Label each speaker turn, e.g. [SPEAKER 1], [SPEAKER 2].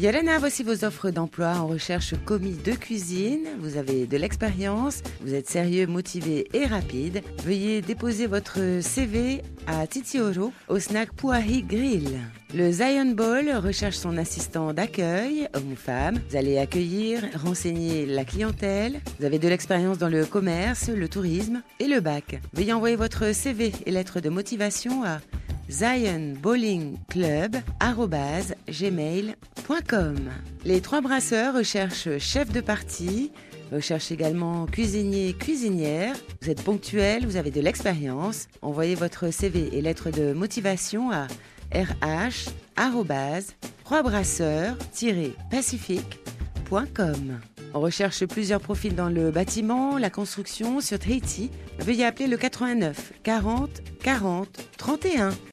[SPEAKER 1] Yelena, voici vos offres d'emploi en recherche commis de cuisine. Vous avez de l'expérience, vous êtes sérieux, motivé et rapide. Veuillez déposer votre CV à Titioro au snack Puahi Grill. Le Zion Ball recherche son assistant d'accueil, homme ou femme. Vous allez accueillir, renseigner la clientèle. Vous avez de l'expérience dans le commerce, le tourisme et le bac. Veuillez envoyer votre CV et lettre de motivation à zionbowlingclub.gmail.com Les trois brasseurs recherchent chef de partie, recherchent également cuisinier, cuisinière. Vous êtes ponctuel, vous avez de l'expérience. Envoyez votre CV et lettre de motivation à rh-pacifique.com. On recherche plusieurs profils dans le bâtiment, la construction, sur Tahiti. Veuillez appeler le 89 40 40 31.